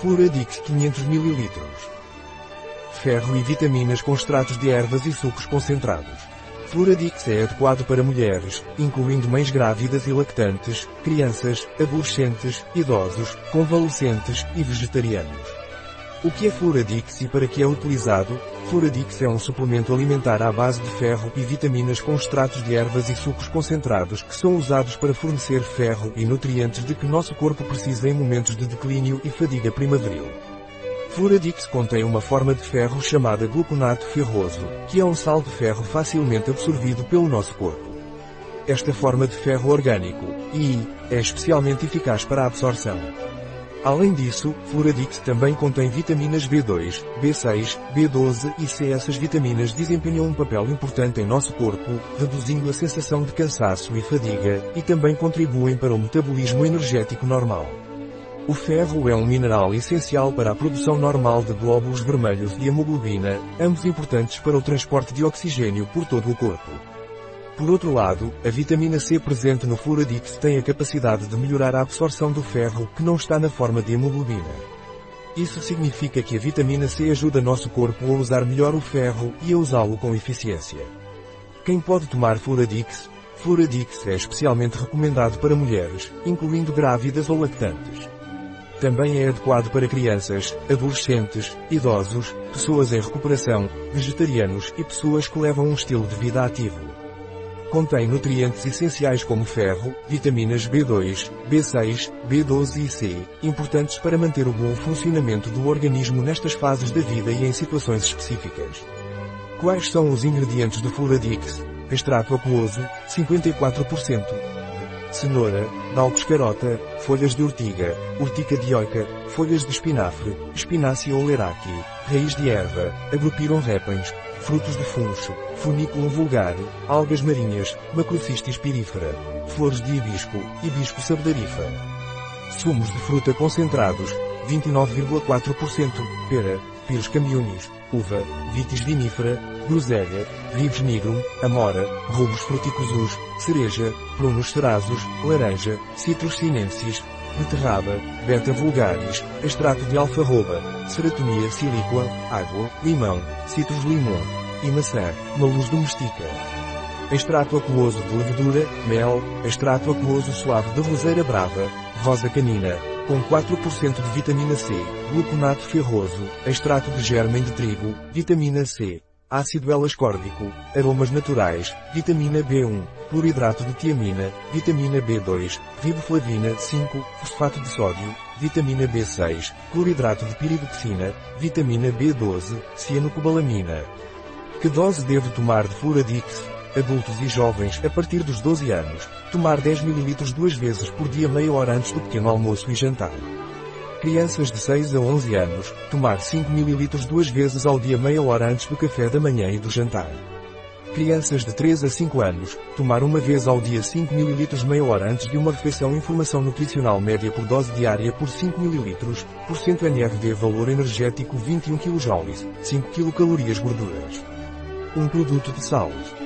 Fluradix 500 ml. Ferro e vitaminas com extratos de ervas e sucos concentrados. Fluradix é adequado para mulheres, incluindo mães grávidas e lactantes, crianças, adolescentes, idosos, convalescentes e vegetarianos. O que é Fluradix e para que é utilizado? Fluradix é um suplemento alimentar à base de ferro e vitaminas com extratos de ervas e sucos concentrados que são usados para fornecer ferro e nutrientes de que nosso corpo precisa em momentos de declínio e fadiga primaveril. Fluradix contém uma forma de ferro chamada gluconato ferroso, que é um sal de ferro facilmente absorvido pelo nosso corpo. Esta forma de ferro orgânico, I, é especialmente eficaz para a absorção. Além disso, Fluradix também contém vitaminas B2, B6, B12 e C. Essas vitaminas desempenham um papel importante em nosso corpo, reduzindo a sensação de cansaço e fadiga, e também contribuem para o metabolismo energético normal. O ferro é um mineral essencial para a produção normal de glóbulos vermelhos de hemoglobina, ambos importantes para o transporte de oxigênio por todo o corpo. Por outro lado, a vitamina C presente no Fluradix tem a capacidade de melhorar a absorção do ferro que não está na forma de hemoglobina. Isso significa que a vitamina C ajuda nosso corpo a usar melhor o ferro e a usá-lo com eficiência. Quem pode tomar Fluradix? Fluradix é especialmente recomendado para mulheres, incluindo grávidas ou lactantes. Também é adequado para crianças, adolescentes, idosos, pessoas em recuperação, vegetarianos e pessoas que levam um estilo de vida ativo. Contém nutrientes essenciais como ferro, vitaminas B2, B6, B12 e C, importantes para manter o bom funcionamento do organismo nestas fases da vida e em situações específicas. Quais são os ingredientes do Fluradix? Extrato aquoso, 54%. Cenoura, dalcos carota, folhas de ortiga, urtica dioica, folhas de espinafre, espinácea oleraki, raiz de erva, agrupiram repens, frutos de funcho, funiculum vulgar, algas marinhas, macrocistis pirífera, flores de hibisco, hibisco sabdarifa. Sumos de fruta concentrados, 29,4%, pera, pires camionis, uva, vitis vinífera, groselha, vives nigrum, amora, rubos fruticosus, cereja, prunos cerazos, laranja, citrus sinensis, beterraba, beta vulgaris, extrato de alfarroba, ceratonia silíqua, água, limão, citrus limão e maçã, maluz domestica. Extrato aquoso de levedura, mel, extrato aquoso suave de roseira brava, rosa canina, com 4% de vitamina C, gluconato ferroso, extrato de germen de trigo, vitamina C, ácido L-ascórbico, aromas naturais, vitamina B1, cloridrato de tiamina, vitamina B2, riboflavina 5, fosfato de sódio, vitamina B6, cloridrato de piridoxina, vitamina B12, cianocobalamina. Que dose devo tomar de Fluradix? Adultos e jovens, a partir dos 12 anos, tomar 10 ml duas vezes por dia meia hora antes do pequeno almoço e jantar. Crianças de 6 a 11 anos, tomar 5 ml duas vezes ao dia meia hora antes do café da manhã e do jantar. Crianças de 3 a 5 anos, tomar uma vez ao dia 5 ml meia hora antes de uma refeição Informação nutricional média por dose diária por 5 ml, por cento NRV valor energético 21 kJ, 5 kcal gorduras. Um produto de Saúde.